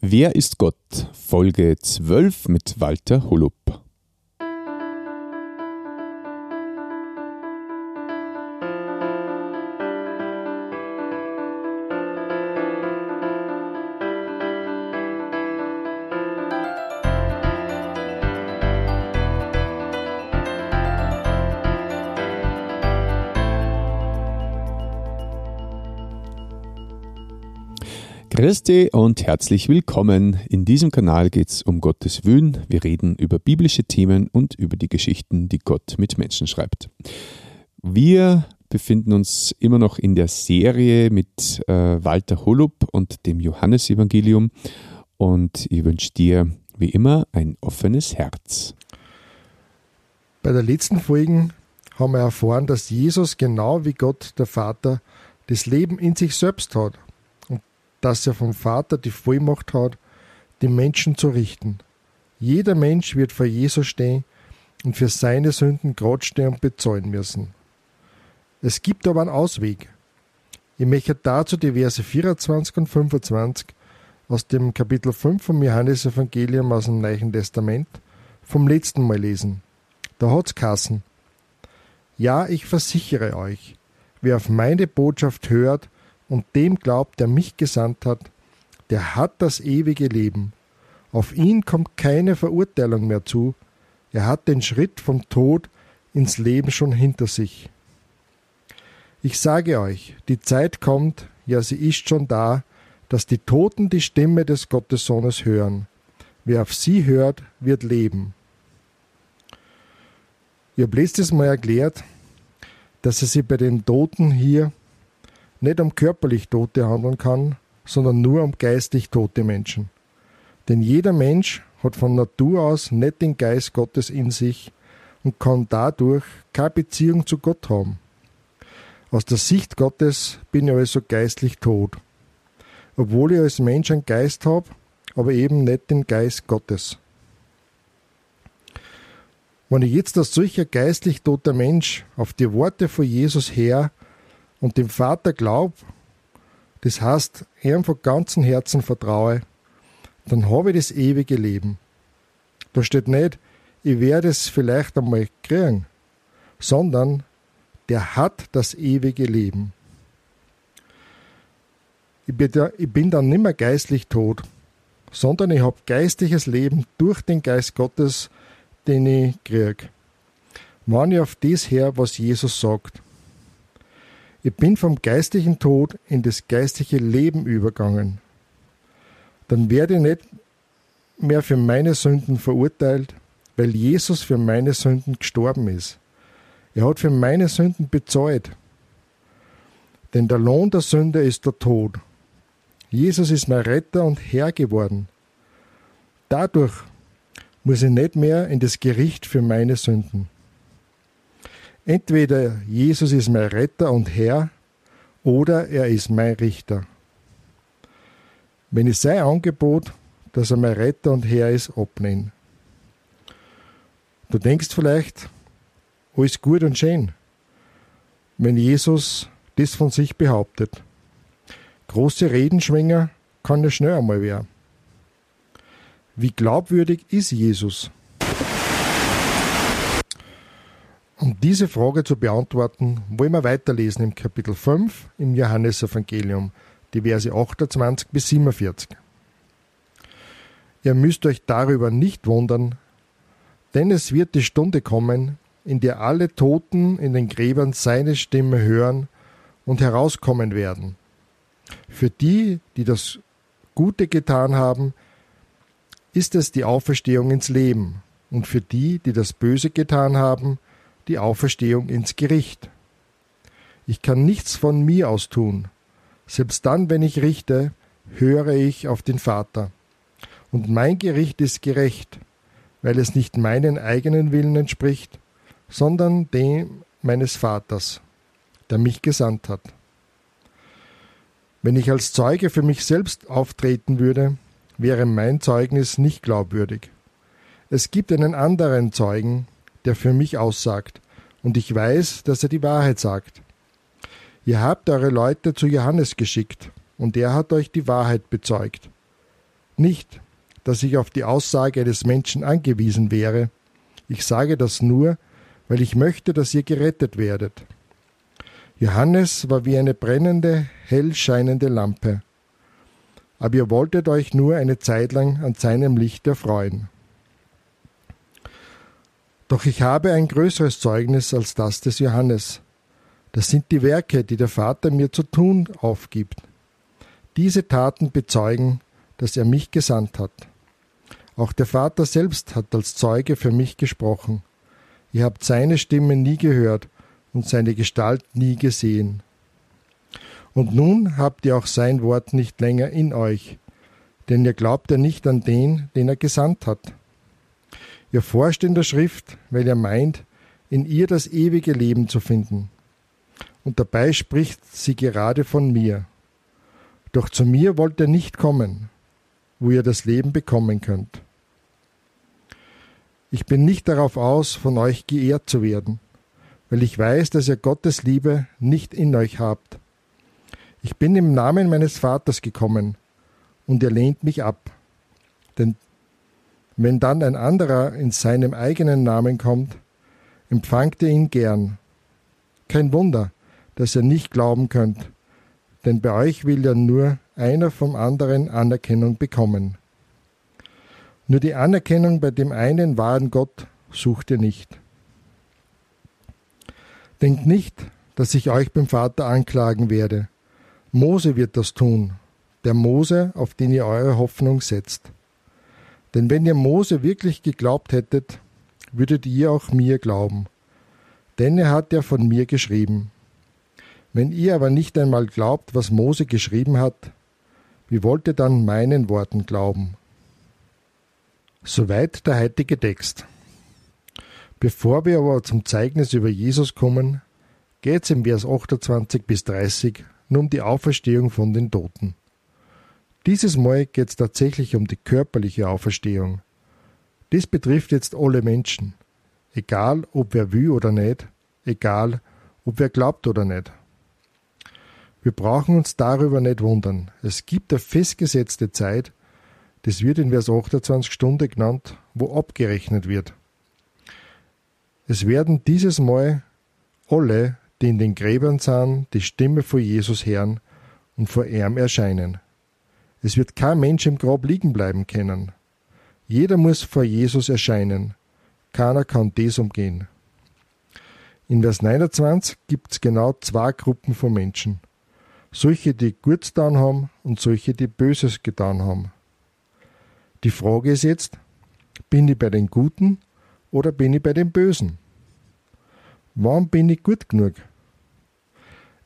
Wer ist Gott? Folge 12 mit Walter Holub. Christi und herzlich willkommen. In diesem Kanal geht es um Gottes Willen. Wir reden über biblische Themen und über die Geschichten, die Gott mit Menschen schreibt. Wir befinden uns immer noch in der Serie mit äh, Walter Holub und dem Johannesevangelium und ich wünsche dir wie immer ein offenes Herz. Bei der letzten Folge haben wir erfahren, dass Jesus genau wie Gott der Vater das Leben in sich selbst hat dass er vom Vater die Vollmacht hat, die Menschen zu richten. Jeder Mensch wird vor Jesus stehen und für seine Sünden gerade stehen und bezahlen müssen. Es gibt aber einen Ausweg. Ich möchte dazu die Verse 24 und 25 aus dem Kapitel 5 vom Johannesevangelium aus dem Neuen Testament vom letzten Mal lesen. Da hat's Kassen. Ja, ich versichere euch, wer auf meine Botschaft hört und dem glaubt, der mich gesandt hat, der hat das ewige Leben. Auf ihn kommt keine Verurteilung mehr zu. Er hat den Schritt vom Tod ins Leben schon hinter sich. Ich sage euch, die Zeit kommt, ja sie ist schon da, dass die Toten die Stimme des Gottessohnes hören. Wer auf sie hört, wird leben. Ich habe letztes Mal erklärt, dass es sich bei den Toten hier nicht um körperlich Tote handeln kann, sondern nur um geistig tote Menschen. Denn jeder Mensch hat von Natur aus nicht den Geist Gottes in sich und kann dadurch keine Beziehung zu Gott haben. Aus der Sicht Gottes bin ich also geistlich tot, obwohl ich als Mensch einen Geist habe, aber eben nicht den Geist Gottes. Wenn ich jetzt als solcher geistlich toter Mensch auf die Worte von Jesus her und dem Vater glaub, das heißt, ihm von ganzem Herzen vertraue, dann habe ich das ewige Leben. Da steht nicht, ich werde es vielleicht einmal kriegen, sondern der hat das ewige Leben. Ich bin, dann nicht mehr geistlich tot, sondern ich habe geistliches Leben durch den Geist Gottes, den ich kriege. Wenn ich auf das her, was Jesus sagt. Ich bin vom geistlichen Tod in das geistliche Leben übergangen. Dann werde ich nicht mehr für meine Sünden verurteilt, weil Jesus für meine Sünden gestorben ist. Er hat für meine Sünden bezahlt. Denn der Lohn der Sünde ist der Tod. Jesus ist mein Retter und Herr geworden. Dadurch muss ich nicht mehr in das Gericht für meine Sünden. Entweder Jesus ist mein Retter und Herr oder er ist mein Richter. Wenn ich sein Angebot, dass er mein Retter und Herr ist, abnehme. Du denkst vielleicht, alles gut und schön, wenn Jesus das von sich behauptet. Große Redenschwinger kann er schnell einmal werden. Wie glaubwürdig ist Jesus? Um diese Frage zu beantworten, wollen wir weiterlesen im Kapitel 5 im Johannesevangelium, die Verse 28 bis 47. Ihr müsst euch darüber nicht wundern, denn es wird die Stunde kommen, in der alle Toten in den Gräbern seine Stimme hören und herauskommen werden. Für die, die das Gute getan haben, ist es die Auferstehung ins Leben, und für die, die das Böse getan haben, die Auferstehung ins Gericht. Ich kann nichts von mir aus tun. Selbst dann, wenn ich richte, höre ich auf den Vater. Und mein Gericht ist gerecht, weil es nicht meinen eigenen Willen entspricht, sondern dem meines Vaters, der mich gesandt hat. Wenn ich als Zeuge für mich selbst auftreten würde, wäre mein Zeugnis nicht glaubwürdig. Es gibt einen anderen Zeugen, der für mich aussagt, und ich weiß, dass er die Wahrheit sagt. Ihr habt eure Leute zu Johannes geschickt, und er hat euch die Wahrheit bezeugt. Nicht, dass ich auf die Aussage eines Menschen angewiesen wäre. Ich sage das nur, weil ich möchte, dass ihr gerettet werdet. Johannes war wie eine brennende, hell scheinende Lampe. Aber ihr wolltet euch nur eine Zeit lang an seinem Licht erfreuen. Doch ich habe ein größeres Zeugnis als das des Johannes. Das sind die Werke, die der Vater mir zu tun aufgibt. Diese Taten bezeugen, dass er mich gesandt hat. Auch der Vater selbst hat als Zeuge für mich gesprochen. Ihr habt seine Stimme nie gehört und seine Gestalt nie gesehen. Und nun habt ihr auch sein Wort nicht länger in euch, denn ihr glaubt ja nicht an den, den er gesandt hat. Ihr forscht in der Schrift, weil ihr meint, in ihr das ewige Leben zu finden. Und dabei spricht sie gerade von mir. Doch zu mir wollt ihr nicht kommen, wo ihr das Leben bekommen könnt. Ich bin nicht darauf aus, von euch geehrt zu werden, weil ich weiß, dass ihr Gottes Liebe nicht in euch habt. Ich bin im Namen meines Vaters gekommen, und ihr lehnt mich ab. Denn wenn dann ein anderer in seinem eigenen Namen kommt, empfangt ihr ihn gern. Kein Wunder, dass ihr nicht glauben könnt, denn bei euch will ja nur einer vom anderen Anerkennung bekommen. Nur die Anerkennung bei dem einen wahren Gott sucht ihr nicht. Denkt nicht, dass ich euch beim Vater anklagen werde. Mose wird das tun, der Mose, auf den ihr eure Hoffnung setzt. Denn wenn ihr Mose wirklich geglaubt hättet, würdet ihr auch mir glauben. Denn er hat ja von mir geschrieben. Wenn ihr aber nicht einmal glaubt, was Mose geschrieben hat, wie wollt ihr dann meinen Worten glauben? Soweit der heutige Text. Bevor wir aber zum Zeugnis über Jesus kommen, geht es im Vers 28 bis 30 nur um die Auferstehung von den Toten. Dieses Mal geht es tatsächlich um die körperliche Auferstehung. Dies betrifft jetzt alle Menschen, egal ob wer will oder nicht, egal ob wer glaubt oder nicht. Wir brauchen uns darüber nicht wundern. Es gibt eine festgesetzte Zeit, das wird in Vers 28 Stunde genannt, wo abgerechnet wird. Es werden dieses Mal alle, die in den Gräbern sind, die Stimme von Jesus hören und vor ihm erscheinen. Es wird kein Mensch im Grab liegen bleiben können. Jeder muss vor Jesus erscheinen. Keiner kann das umgehen. In Vers 29 gibt es genau zwei Gruppen von Menschen. Solche, die Gutes getan haben und solche, die Böses getan haben. Die Frage ist jetzt, bin ich bei den Guten oder bin ich bei den Bösen? Wann bin ich gut genug?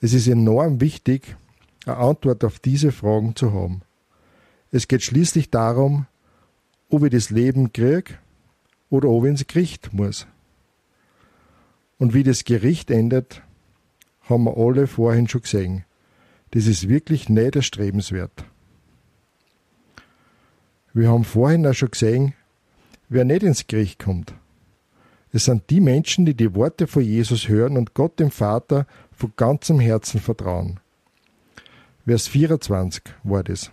Es ist enorm wichtig, eine Antwort auf diese Fragen zu haben. Es geht schließlich darum, ob ich das Leben kriege oder ob ich ins Gericht muss. Und wie das Gericht endet, haben wir alle vorhin schon gesehen. Das ist wirklich nicht erstrebenswert. Wir haben vorhin auch schon gesehen, wer nicht ins Gericht kommt. Es sind die Menschen, die die Worte von Jesus hören und Gott dem Vater von ganzem Herzen vertrauen. Vers 24 war das.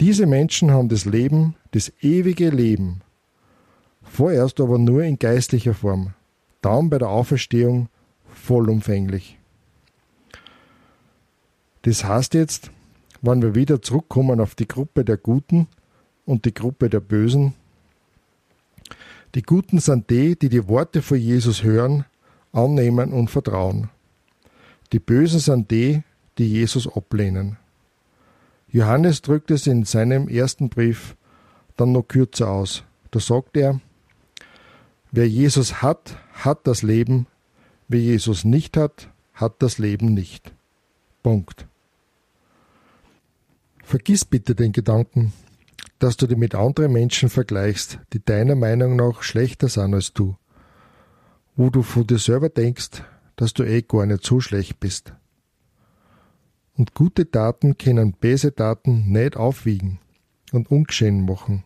Diese Menschen haben das Leben, das ewige Leben, vorerst aber nur in geistlicher Form, dann bei der Auferstehung vollumfänglich. Das heißt jetzt, wenn wir wieder zurückkommen auf die Gruppe der Guten und die Gruppe der Bösen, die Guten sind die, die die Worte von Jesus hören, annehmen und vertrauen. Die Bösen sind die, die Jesus ablehnen. Johannes drückt es in seinem ersten Brief dann noch kürzer aus. Da sagt er, wer Jesus hat, hat das Leben, wer Jesus nicht hat, hat das Leben nicht. Punkt. Vergiss bitte den Gedanken, dass du dich mit anderen Menschen vergleichst, die deiner Meinung nach schlechter sind als du, wo du von dir selber denkst, dass du eh gar nicht so schlecht bist und gute Taten können böse Taten nicht aufwiegen und ungeschehen machen.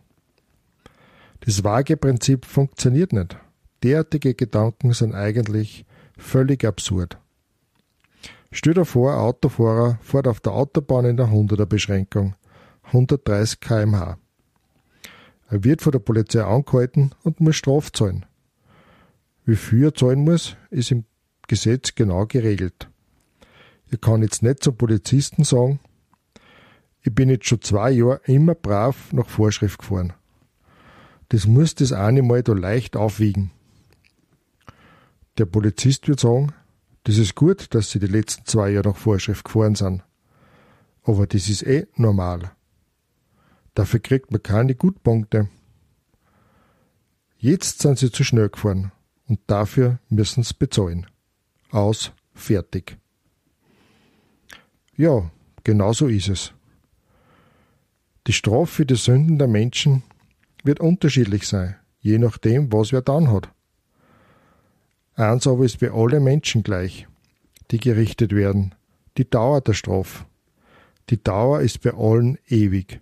Das Waageprinzip funktioniert nicht. Derartige Gedanken sind eigentlich völlig absurd. Stell dir vor, ein Autofahrer fährt auf der Autobahn in der 100er Beschränkung, 130 kmh. Er wird von der Polizei angehalten und muss Straf zahlen. Wie viel er zahlen muss, ist im Gesetz genau geregelt. Ich kann jetzt nicht zum Polizisten sagen, ich bin jetzt schon zwei Jahre immer brav nach Vorschrift gefahren. Das muss das eine Mal da leicht aufwiegen. Der Polizist wird sagen, das ist gut, dass Sie die letzten zwei Jahre nach Vorschrift gefahren sind. Aber das ist eh normal. Dafür kriegt man keine Gutpunkte. Jetzt sind Sie zu schnell gefahren und dafür müssen Sie bezahlen. Aus, fertig. Ja, genau so ist es. Die Strafe für die Sünden der Menschen wird unterschiedlich sein, je nachdem, was wer dann hat. Eins aber ist für alle Menschen gleich, die gerichtet werden, die Dauer der Strafe. Die Dauer ist bei allen ewig.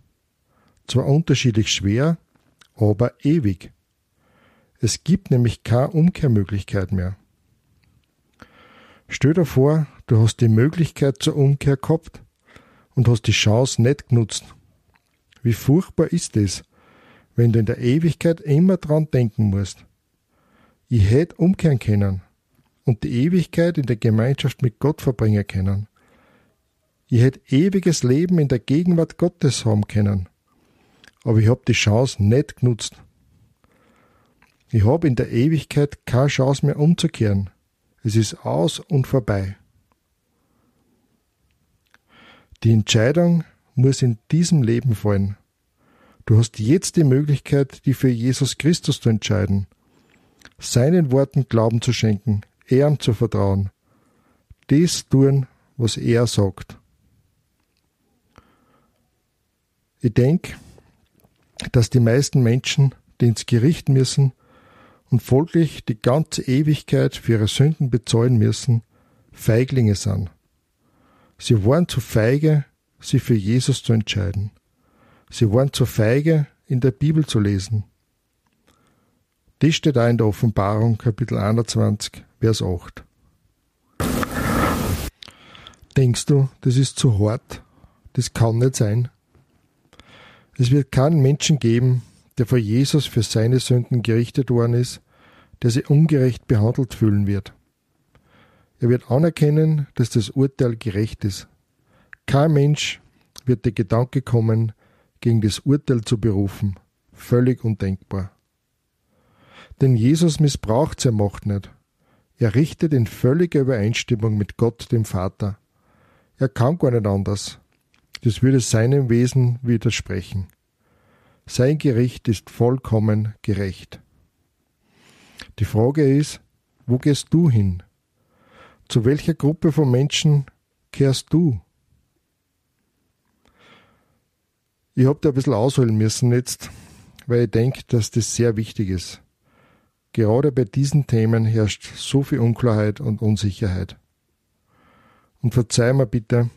Zwar unterschiedlich schwer, aber ewig. Es gibt nämlich keine Umkehrmöglichkeit mehr. Stell dir vor, du hast die Möglichkeit zur Umkehr gehabt und hast die Chance nicht genutzt. Wie furchtbar ist es, wenn du in der Ewigkeit immer dran denken musst. Ich hätte umkehren können und die Ewigkeit in der Gemeinschaft mit Gott verbringen können. Ich hätte ewiges Leben in der Gegenwart Gottes haben können. Aber ich habe die Chance nicht genutzt. Ich habe in der Ewigkeit keine Chance mehr umzukehren. Es ist aus und vorbei. Die Entscheidung muss in diesem Leben fallen. Du hast jetzt die Möglichkeit, dich für Jesus Christus zu entscheiden, seinen Worten Glauben zu schenken, ihm zu vertrauen, das tun, was er sagt. Ich denke, dass die meisten Menschen, die ins Gericht müssen und folglich die ganze Ewigkeit für ihre Sünden bezahlen müssen, Feiglinge sind. Sie waren zu feige, sich für Jesus zu entscheiden. Sie waren zu feige, in der Bibel zu lesen. Das steht auch in der Offenbarung, Kapitel 21, Vers 8. Denkst du, das ist zu hart? Das kann nicht sein. Es wird keinen Menschen geben, der vor Jesus für seine Sünden gerichtet worden ist, der sich ungerecht behandelt fühlen wird. Er wird anerkennen, dass das Urteil gerecht ist. Kein Mensch wird der Gedanke kommen, gegen das Urteil zu berufen. Völlig undenkbar. Denn Jesus missbraucht seine Macht nicht. Er richtet in völliger Übereinstimmung mit Gott, dem Vater. Er kann gar nicht anders. Das würde seinem Wesen widersprechen. Sein Gericht ist vollkommen gerecht. Die Frage ist, wo gehst du hin? Zu welcher Gruppe von Menschen kehrst du? Ich habe da ein bisschen ausholen müssen jetzt, weil ich denke, dass das sehr wichtig ist. Gerade bei diesen Themen herrscht so viel Unklarheit und Unsicherheit. Und verzeih mir bitte,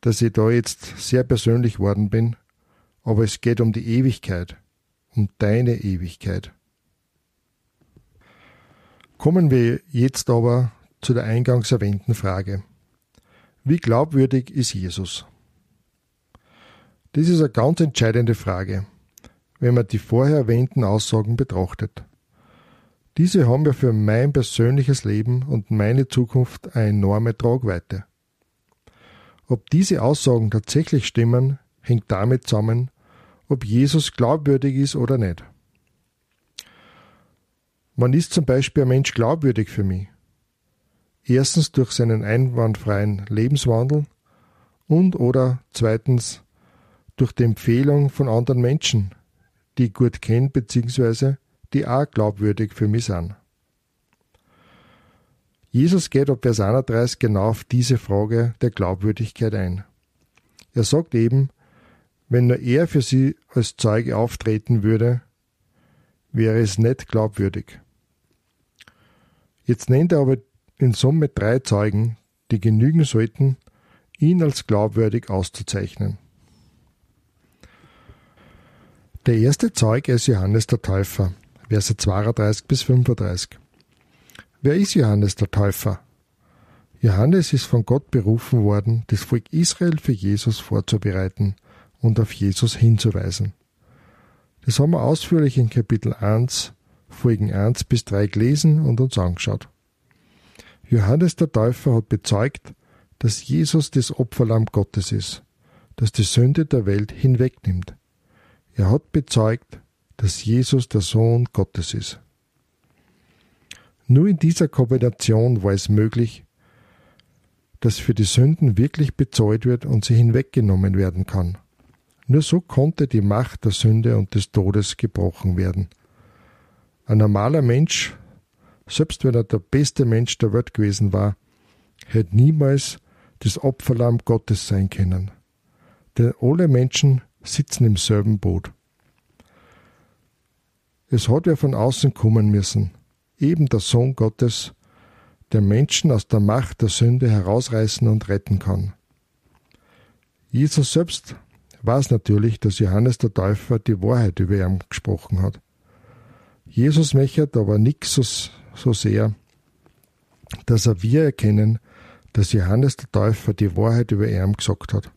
dass ich da jetzt sehr persönlich worden bin, aber es geht um die Ewigkeit, um deine Ewigkeit. Kommen wir jetzt aber zu der eingangs erwähnten Frage. Wie glaubwürdig ist Jesus? Das ist eine ganz entscheidende Frage, wenn man die vorher erwähnten Aussagen betrachtet. Diese haben ja für mein persönliches Leben und meine Zukunft eine enorme Tragweite. Ob diese Aussagen tatsächlich stimmen, hängt damit zusammen, ob Jesus glaubwürdig ist oder nicht. Man ist zum Beispiel ein Mensch glaubwürdig für mich. Erstens durch seinen einwandfreien Lebenswandel und oder zweitens durch die Empfehlung von anderen Menschen, die ich gut kenne bzw. die auch glaubwürdig für mich sind. Jesus geht ab Vers 31 genau auf diese Frage der Glaubwürdigkeit ein. Er sagt eben, wenn nur er für sie als Zeuge auftreten würde, wäre es nicht glaubwürdig. Jetzt nennt er aber in Summe drei Zeugen, die genügen sollten, ihn als glaubwürdig auszuzeichnen. Der erste Zeuge ist Johannes der Täufer, Verse 32 bis 35. Wer ist Johannes der Täufer? Johannes ist von Gott berufen worden, das Volk Israel für Jesus vorzubereiten und auf Jesus hinzuweisen. Das haben wir ausführlich in Kapitel 1, Folgen 1 bis 3 gelesen und uns angeschaut. Johannes der Täufer hat bezeugt, dass Jesus das Opferlamm Gottes ist, das die Sünde der Welt hinwegnimmt. Er hat bezeugt, dass Jesus der Sohn Gottes ist. Nur in dieser Kombination war es möglich, dass für die Sünden wirklich bezahlt wird und sie hinweggenommen werden kann. Nur so konnte die Macht der Sünde und des Todes gebrochen werden. Ein normaler Mensch, selbst wenn er der beste Mensch der Welt gewesen war, hätte niemals das Opferlamm Gottes sein können. Denn alle Menschen sitzen im selben Boot. Es hat ja von außen kommen müssen, eben der Sohn Gottes, der Menschen aus der Macht der Sünde herausreißen und retten kann. Jesus selbst weiß natürlich, dass Johannes der Täufer die Wahrheit über ihn gesprochen hat. Jesus möchte aber nix so, so sehr, dass er wir erkennen, dass Johannes der Täufer die Wahrheit über ihn gesagt hat.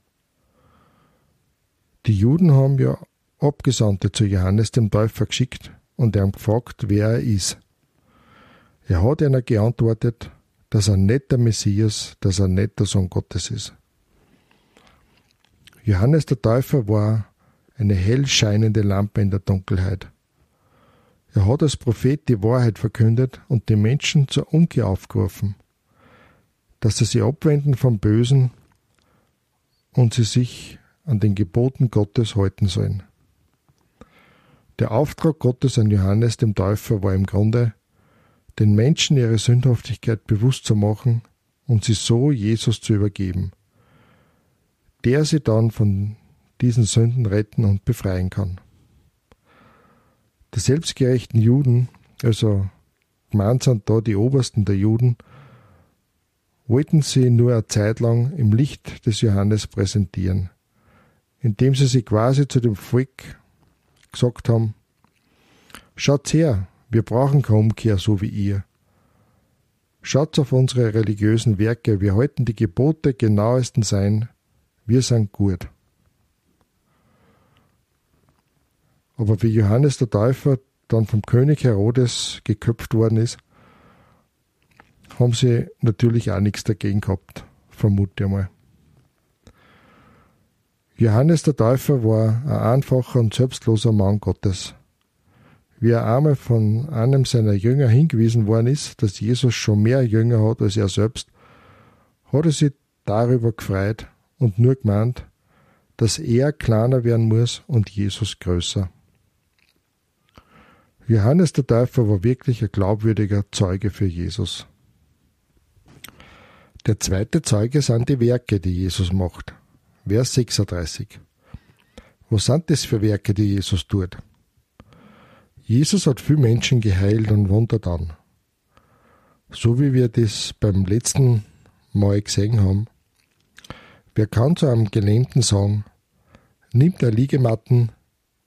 Die Juden haben ja Abgesandte zu Johannes dem Täufer geschickt und ihm gefragt, wer er ist. Er hat ihnen geantwortet, dass er nicht der Messias, dass er nicht der Sohn Gottes ist. Johannes der Täufer war eine hell scheinende Lampe in der Dunkelheit. Er hat als Prophet die Wahrheit verkündet und die Menschen zur Umkehr aufgerufen, dass sie sich abwenden vom Bösen und sie sich an den Geboten Gottes halten sollen. Der Auftrag Gottes an Johannes dem Täufer war im Grunde, den Menschen ihre Sündhaftigkeit bewusst zu machen und sie so Jesus zu übergeben, der sie dann von diesen Sünden retten und befreien kann. Die selbstgerechten Juden, also gemeint sind da die Obersten der Juden, wollten sie nur eine Zeit lang im Licht des Johannes präsentieren, indem sie sich quasi zu dem Volk gesagt haben, schaut her, wir brauchen keine Umkehr so wie ihr. Schaut auf unsere religiösen Werke, wir halten die Gebote genauestens ein, wir sind gut. Aber wie Johannes der Täufer dann vom König Herodes geköpft worden ist, haben sie natürlich auch nichts dagegen gehabt, vermute ich mal. Johannes der Täufer war ein einfacher und selbstloser Mann Gottes wie er einmal von einem seiner Jünger hingewiesen worden ist, dass Jesus schon mehr Jünger hat als er selbst, hat er sich darüber gefreut und nur gemeint, dass er kleiner werden muss und Jesus größer. Johannes der Täufer war wirklich ein glaubwürdiger Zeuge für Jesus. Der zweite Zeuge sind die Werke, die Jesus macht. Vers 36. Was sind das für Werke, die Jesus tut? Jesus hat viele Menschen geheilt und wundert an. So wie wir das beim letzten Mal gesehen haben. Wer kann zu einem Gelähmten sagen, nimm der Liegematten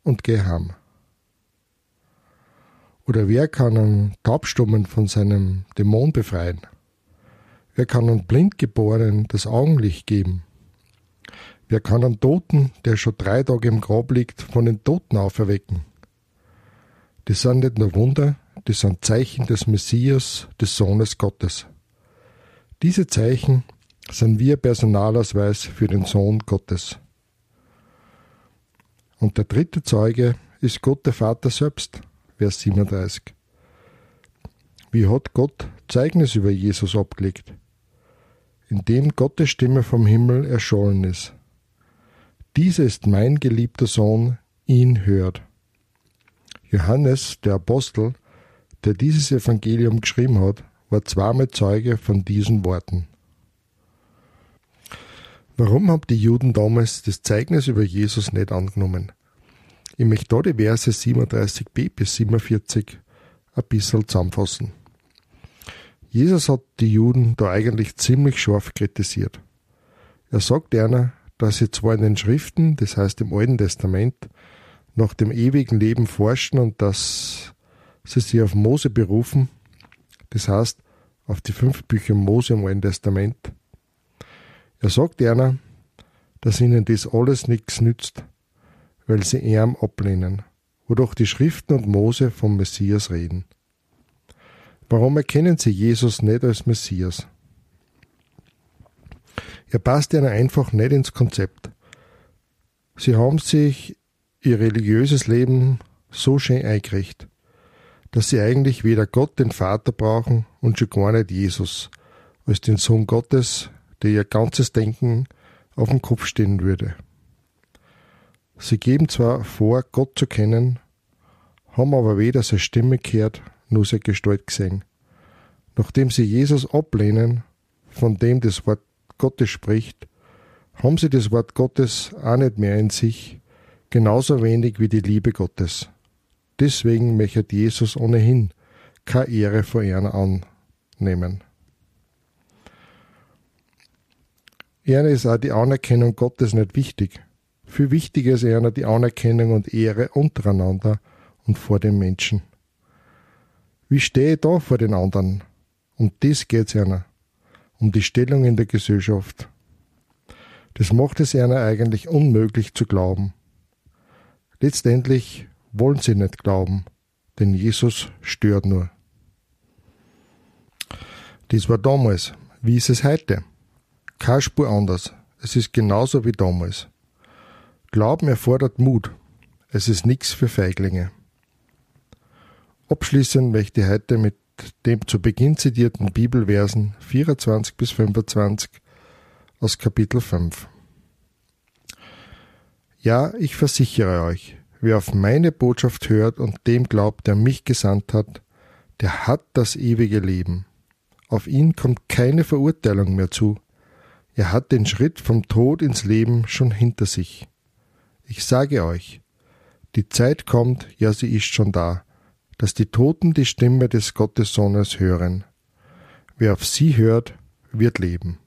und geh heim? Oder wer kann einen Taubstummen von seinem Dämon befreien? Wer kann einem Blindgeborenen das Augenlicht geben? Wer kann einen Toten, der schon drei Tage im Grab liegt, von den Toten auferwecken? Das sind nicht nur Wunder, das sind Zeichen des Messias, des Sohnes Gottes. Diese Zeichen sind wir Personalausweis für den Sohn Gottes. Und der dritte Zeuge ist Gott der Vater selbst, Vers 37. Wie hat Gott Zeugnis über Jesus abgelegt? Indem Gottes Stimme vom Himmel erschollen ist. Dieser ist mein geliebter Sohn, ihn hört. Johannes, der Apostel, der dieses Evangelium geschrieben hat, war zweimal Zeuge von diesen Worten. Warum haben die Juden damals das Zeugnis über Jesus nicht angenommen? Ich möchte da die Verse 37b bis 47 ein bisschen zusammenfassen. Jesus hat die Juden da eigentlich ziemlich scharf kritisiert. Er sagt einer, dass sie zwar in den Schriften, das heißt im Alten Testament, nach dem ewigen Leben forschen und dass sie sich auf Mose berufen, das heißt auf die fünf Bücher Mose im Alten Testament. Er sagt einer, dass ihnen das alles nichts nützt, weil sie ihm ablehnen, wodurch die Schriften und Mose vom Messias reden. Warum erkennen sie Jesus nicht als Messias? Er passt ihnen einfach nicht ins Konzept. Sie haben sich ihr religiöses Leben so schön eingerichtet, dass sie eigentlich weder Gott den Vater brauchen und schon gar nicht Jesus als den Sohn Gottes, der ihr ganzes Denken auf dem Kopf stehen würde. Sie geben zwar vor, Gott zu kennen, haben aber weder seine Stimme gehört, noch seine Gestalt gesehen. Nachdem sie Jesus ablehnen, von dem das Wort Gottes spricht, haben sie das Wort Gottes auch nicht mehr in sich, genauso wenig wie die Liebe Gottes. Deswegen möchte Jesus ohnehin keine Ehre vor ihnen annehmen. Ihnen ist auch die Anerkennung Gottes nicht wichtig. Viel wichtiger ist ihnen die Anerkennung und Ehre untereinander und vor den Menschen. Wie stehe ich da vor den anderen? Um das geht's ihnen. Um die Stellung in der Gesellschaft. Das macht es ihnen eigentlich unmöglich zu glauben. Letztendlich wollen sie nicht glauben, denn Jesus stört nur. Dies war damals. Wie ist es heute? Keine Spur anders. Es ist genauso wie damals. Glauben erfordert Mut. Es ist nichts für Feiglinge. Abschließend möchte ich heute mit dem zu Beginn zitierten Bibelversen 24 bis 25 aus Kapitel 5. Ja, ich versichere euch, wer auf meine Botschaft hört und dem glaubt, der mich gesandt hat, der hat das ewige Leben. Auf ihn kommt keine Verurteilung mehr zu, er hat den Schritt vom Tod ins Leben schon hinter sich. Ich sage euch, die Zeit kommt, ja sie ist schon da, dass die Toten die Stimme des Gottessohnes hören. Wer auf sie hört, wird leben.